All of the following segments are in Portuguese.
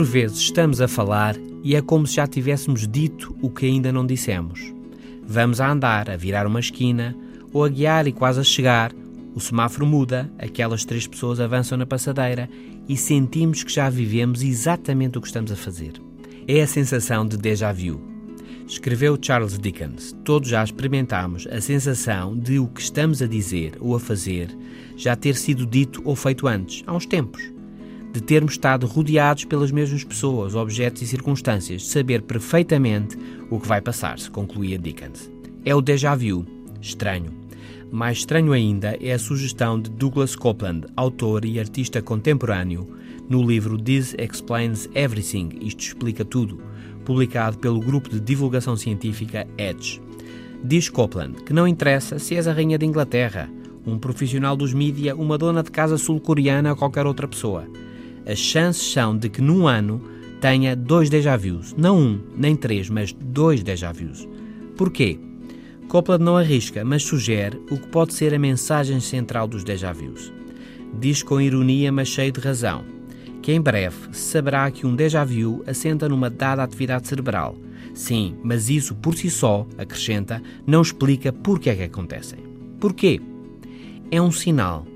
vezes estamos a falar e é como se já tivéssemos dito o que ainda não dissemos. Vamos a andar, a virar uma esquina, ou a guiar e quase a chegar. O semáforo muda, aquelas três pessoas avançam na passadeira e sentimos que já vivemos exatamente o que estamos a fazer. É a sensação de déjà vu. Escreveu Charles Dickens: Todos já experimentámos a sensação de o que estamos a dizer ou a fazer já ter sido dito ou feito antes, há uns tempos de termos estado rodeados pelas mesmas pessoas, objetos e circunstâncias, de saber perfeitamente o que vai passar-se, concluía Dickens. É o déjà vu. Estranho. Mais estranho ainda é a sugestão de Douglas Copeland, autor e artista contemporâneo, no livro This Explains Everything Isto Explica Tudo, publicado pelo grupo de divulgação científica Edge. Diz Copeland que não interessa se és a rainha de Inglaterra, um profissional dos mídia, uma dona de casa sul-coreana ou qualquer outra pessoa as chances são de que num ano tenha dois déjà vus. Não um, nem três, mas dois déjà vus. Porquê? Copland não arrisca, mas sugere o que pode ser a mensagem central dos déjà vus. Diz com ironia, mas cheio de razão, que em breve saberá que um déjà vu assenta numa dada atividade cerebral. Sim, mas isso por si só, acrescenta, não explica porque é que acontecem. Porquê? É um sinal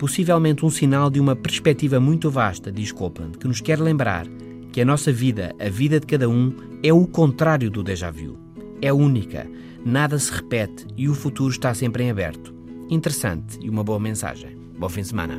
possivelmente um sinal de uma perspectiva muito vasta, diz Copeland, que nos quer lembrar que a nossa vida, a vida de cada um, é o contrário do déjà vu. É única, nada se repete e o futuro está sempre em aberto. Interessante e uma boa mensagem. Bom fim de semana.